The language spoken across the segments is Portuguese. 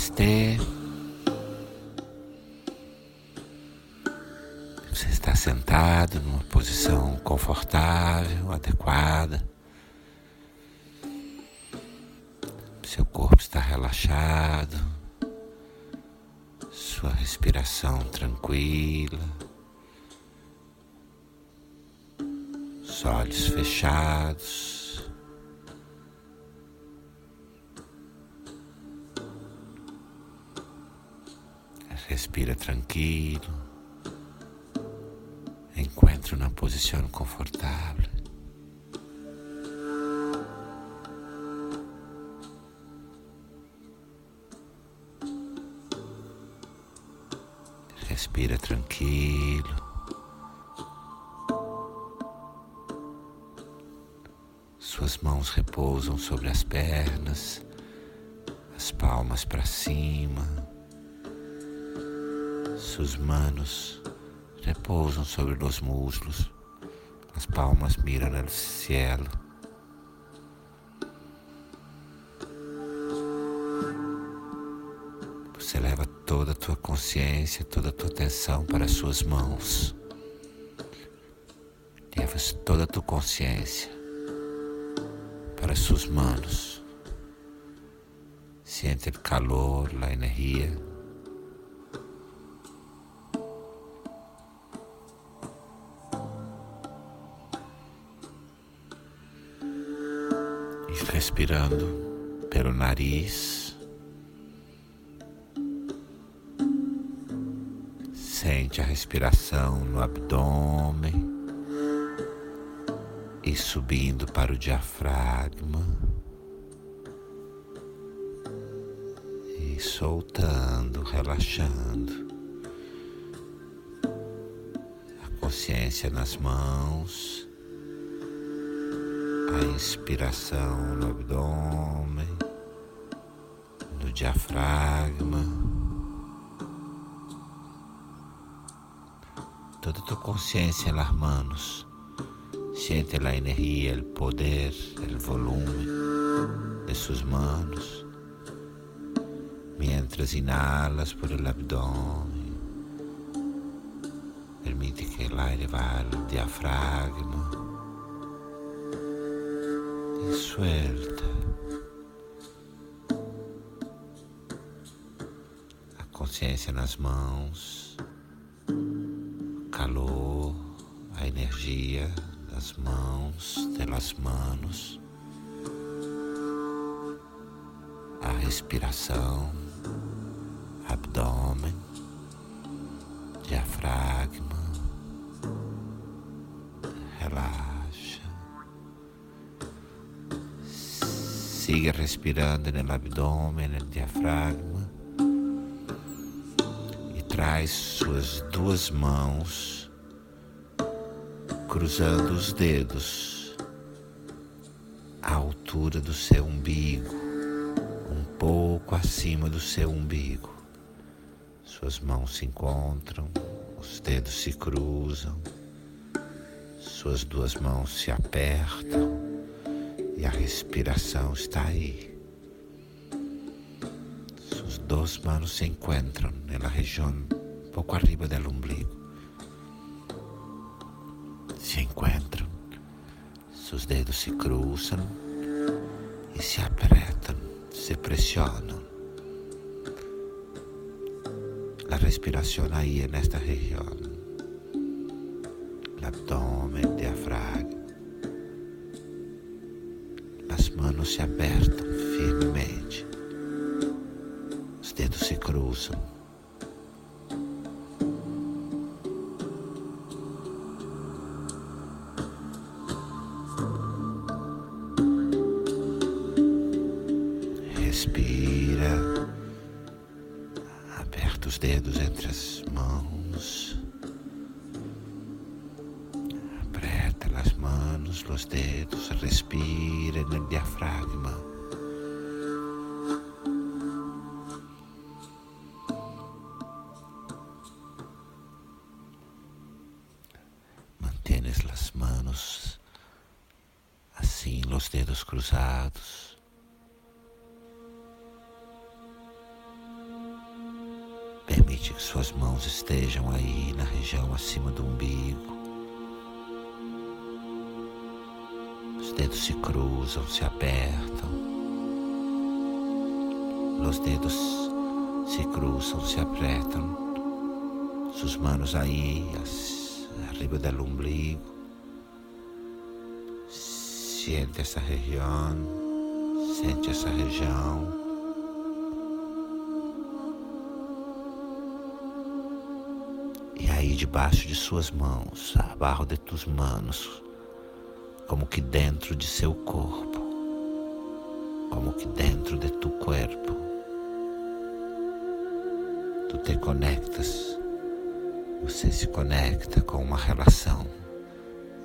Namastê. Você está sentado numa posição confortável, adequada. Seu corpo está relaxado, sua respiração tranquila, os olhos fechados. Respira tranquilo. Encontre uma posição confortável. Respira tranquilo. Suas mãos repousam sobre as pernas, as palmas para cima. Sus manos repousam sobre os muslos, as palmas miram ao cielo. Você leva toda a tua consciência, toda a tua atenção para as suas mãos. Levas toda a tua consciência para as suas mãos. Sente o calor, a energia respirando pelo nariz. Sente a respiração no abdômen e subindo para o diafragma e soltando, relaxando. A consciência nas mãos a inspiração no abdômen, no diafragma. Toda tua consciência nas mãos. Siente a energia, o poder, o volume de suas mãos. Mientras inhalas por el abdômen, permite que el aire vá ao diafragma A consciência nas mãos, calor, a energia das mãos, das manos, a respiração, abdômen, diafragma, relaxa. Siga respirando no abdômen, no diafragma. E traz suas duas mãos cruzando os dedos à altura do seu umbigo, um pouco acima do seu umbigo. Suas mãos se encontram, os dedos se cruzam, suas duas mãos se apertam e a respiração está aí. Sus duas manos se encontram na região pouco arriba do umbigo. Se encontram, seus dedos se cruzam e se apertam, se pressionam. A respiração aí nesta região, o abdômen, diafragma. As manos se apertam firmemente. Os dedos se cruzam. Los dedos cruzados. Permite que suas mãos estejam aí na região acima do umbigo. Os dedos se cruzam, se apertam. Os dedos se cruzam, se apertam. Sus manos aí, arriba do umbigo. Siente essa região, sente essa região. aí debaixo de suas mãos, abaixo de tus manos, como que dentro de seu corpo, como que dentro de tu corpo, tu te conectas, você se conecta com uma relação,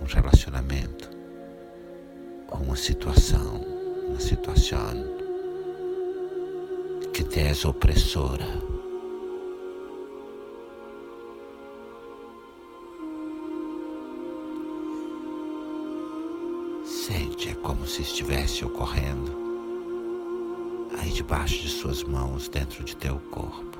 um relacionamento, uma situação, uma situação que te é opressora Sente, é como se estivesse ocorrendo aí debaixo de suas mãos, dentro de teu corpo.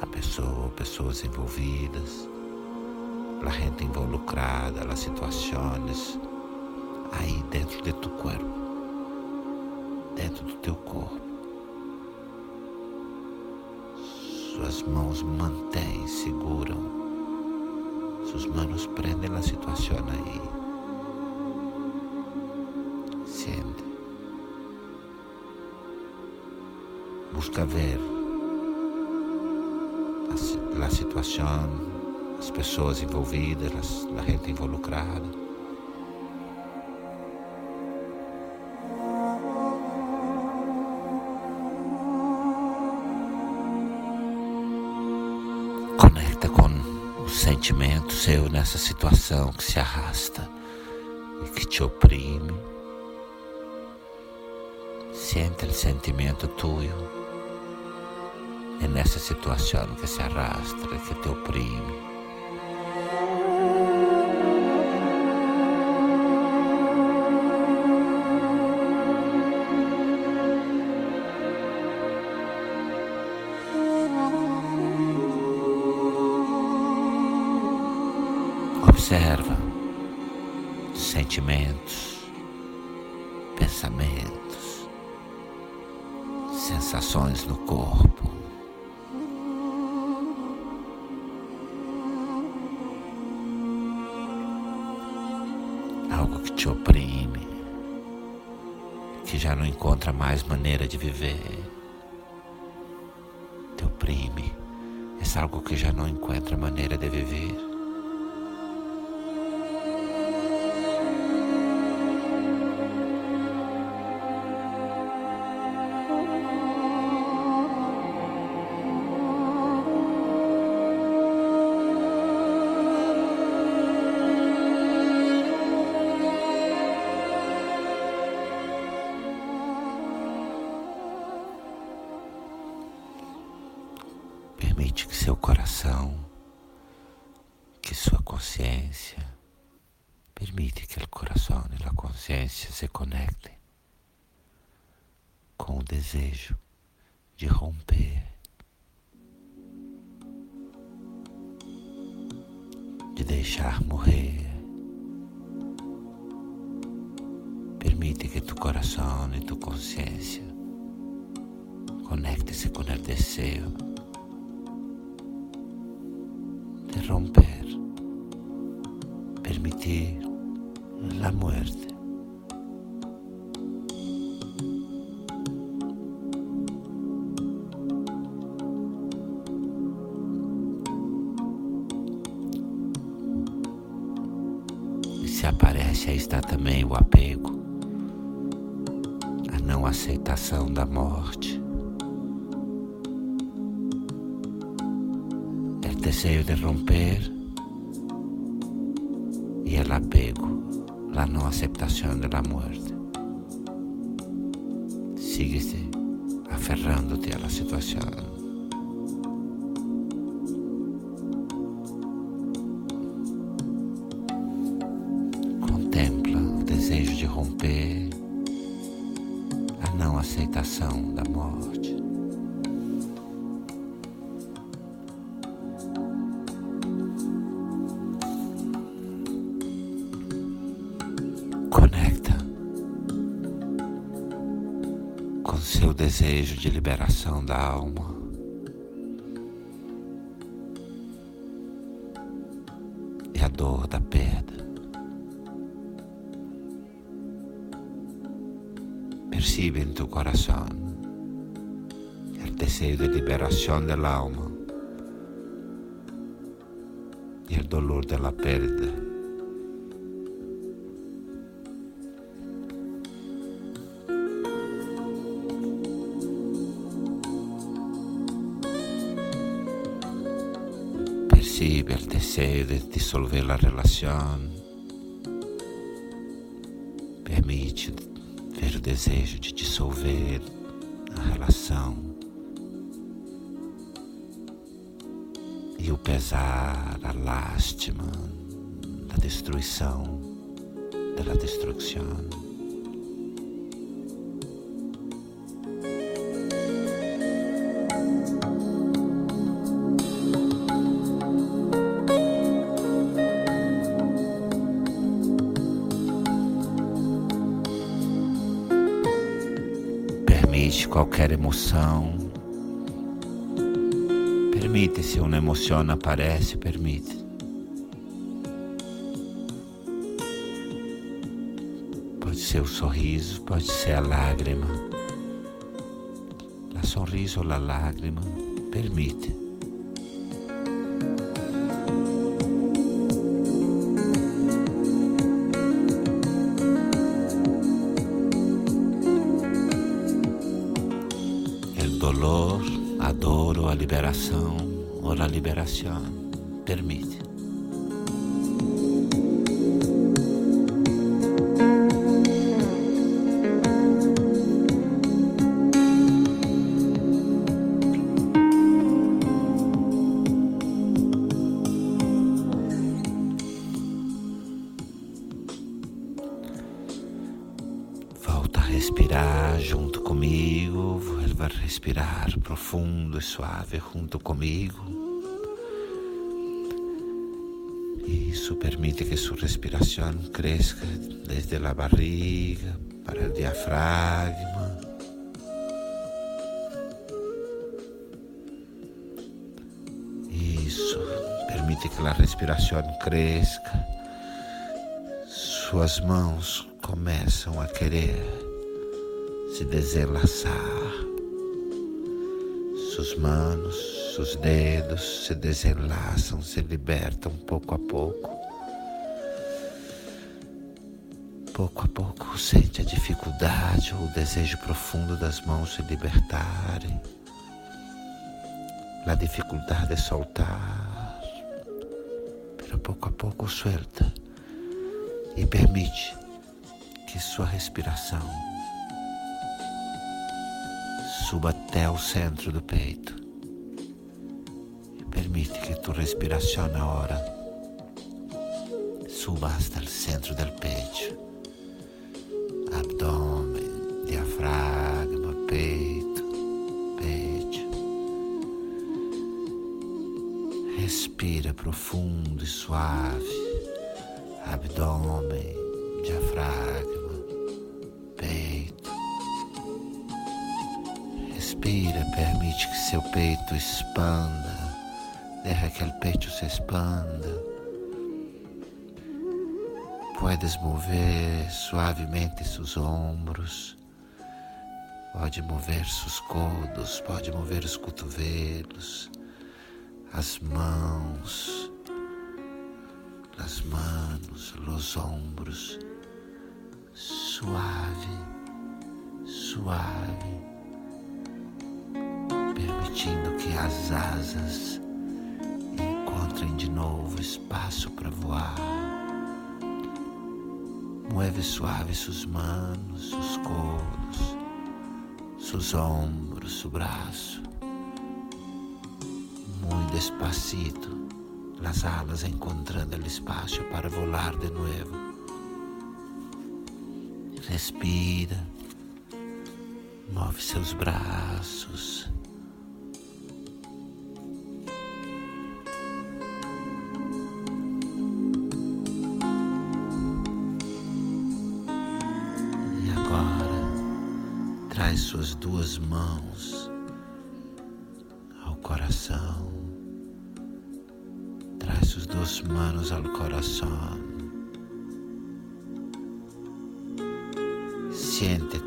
A pessoa, pessoas envolvidas, a gente involucrada, as situações aí dentro de tu corpo, dentro do teu corpo. Suas mãos mantêm, seguram, suas mãos prendem a situação aí. busca ver a, a situação, as pessoas envolvidas, a gente involucrada. Sentimento seu nessa situação que se arrasta e que te oprime. Sente o sentimento tuyo é nessa situação que se arrastra, que te oprime. Que já não encontra mais maneira de viver, te oprime, é algo que já não encontra maneira de viver. Permite que seu coração, que sua consciência, permite que o coração e a consciência se conectem com o desejo de romper, de deixar morrer. Permite que tu coração e tu consciência conectem-se com o desejo romper, permitir la muerte. Se aparece, aí está também o apego, a não aceitação da morte. Deseo de romper y el apego, la no aceptación de la muerte. Síguese aferrándote a la situación. Contempla o desejo de romper, a não aceitação da morte. Desejo de liberação da alma. E a dor da perda. Percibe em tu coração o desejo de liberação da alma e o dolor da perda. Deseo de disolver la relación. Permite ver o desejo de dissolver a relação. E o pesar, a lástima da destruição, da destruição. Qualquer emoção. Permite se uma emoção aparece, permite. Pode ser o sorriso, pode ser a lágrima. La sorriso la lágrima, permite. Liberação ou a liberação. Permite. Respirar junto comigo, vuelva a respirar profundo e suave junto comigo. Isso permite que sua respiração cresça desde a barriga para o diafragma. Isso permite que a respiração cresça. Suas mãos começam a querer se desenlaçar. Suas manos, seus dedos se desenlaçam, se libertam pouco a pouco. Pouco a pouco sente a dificuldade o desejo profundo das mãos se libertarem. A dificuldade de soltar. Pero pouco a pouco suelta e permite que sua respiração suba até o centro do peito. E permite que tua respiração agora suba hasta o centro do peito, abdômen, diafragma, peito, peito. Respira profundo e suave, abdômen, diafragma, permite que seu peito expanda, deixa que o peito se expanda. Puedes mover suavemente seus ombros, pode mover seus codos, pode mover os cotovelos, as mãos, as manos, os ombros. Suave, suave, permitindo que as asas encontrem de novo espaço para voar. Mueve suave suas manos, seus codos, seus ombros, seu braço. Muito despacito, as alas encontrando o espaço para voar de novo. Respira, move seus braços. Duas mãos ao coração. Traz suas duas mãos ao coração. Siente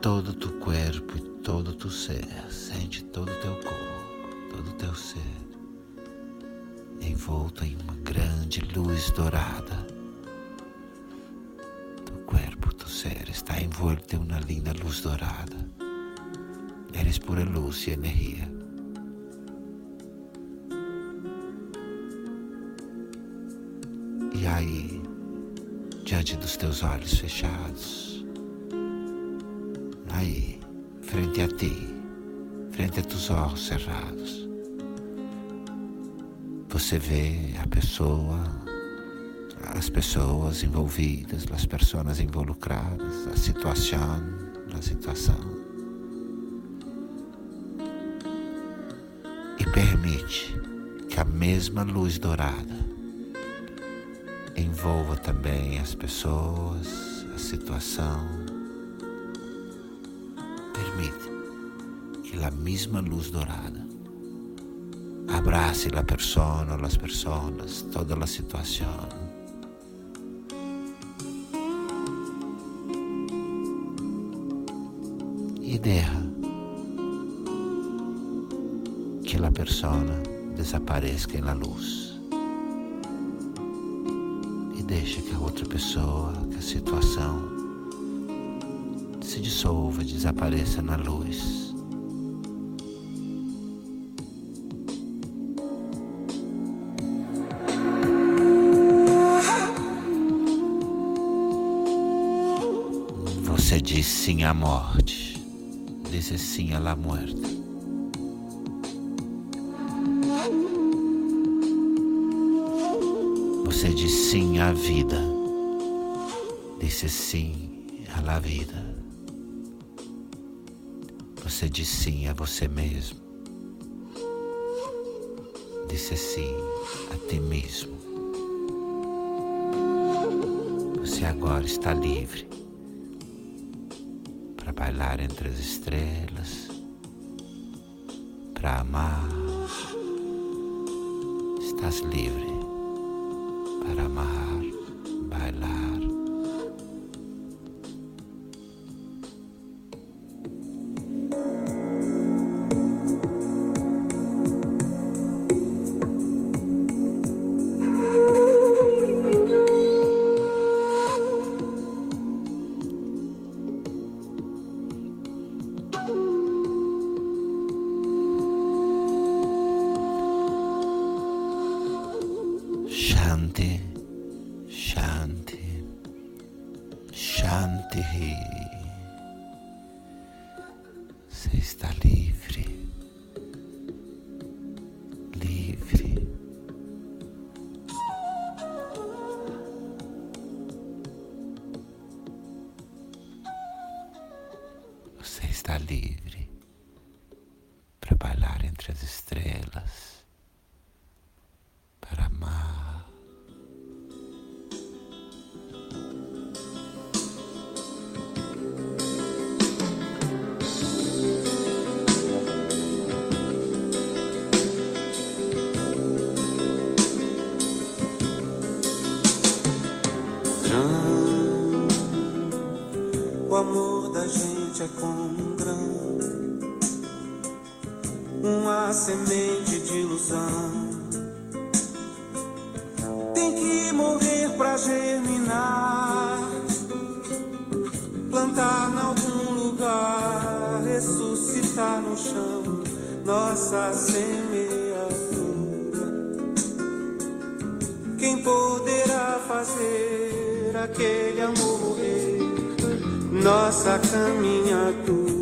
todo tu corpo e todo tu ser. Sente todo teu corpo, todo teu ser envolto em uma grande luz dourada. Tu corpo, tu ser está envolto em uma linda luz dourada. Eres pura luz e energia. E aí, diante dos teus olhos fechados, aí, frente a ti, frente a teus olhos cerrados, você vê a pessoa, as pessoas envolvidas, as pessoas involucradas, a situação, a situação. Que a mesma luz dourada envolva também as pessoas, a situação. Permite que a mesma luz dourada abrace la persona, las personas, toda la situación. Y deja que la persona desapareça en la luz. E deixa que a outra pessoa, que a situação se dissolva, desapareça na luz. Você diz sim à morte, diz sim à la muerte. Você diz sim à vida, disse sim à vida. Você diz sim a você mesmo, disse sim a ti mesmo. Você agora está livre bailar entre as estrelas, para amar. Estás livre está livre para bailar entre as estrelas. Um grão, uma semente de ilusão. Tem que morrer pra germinar, plantar em algum lugar, ressuscitar no chão nossa semeadura. Quem poderá fazer aquele amor morrer? nossa caminhadura.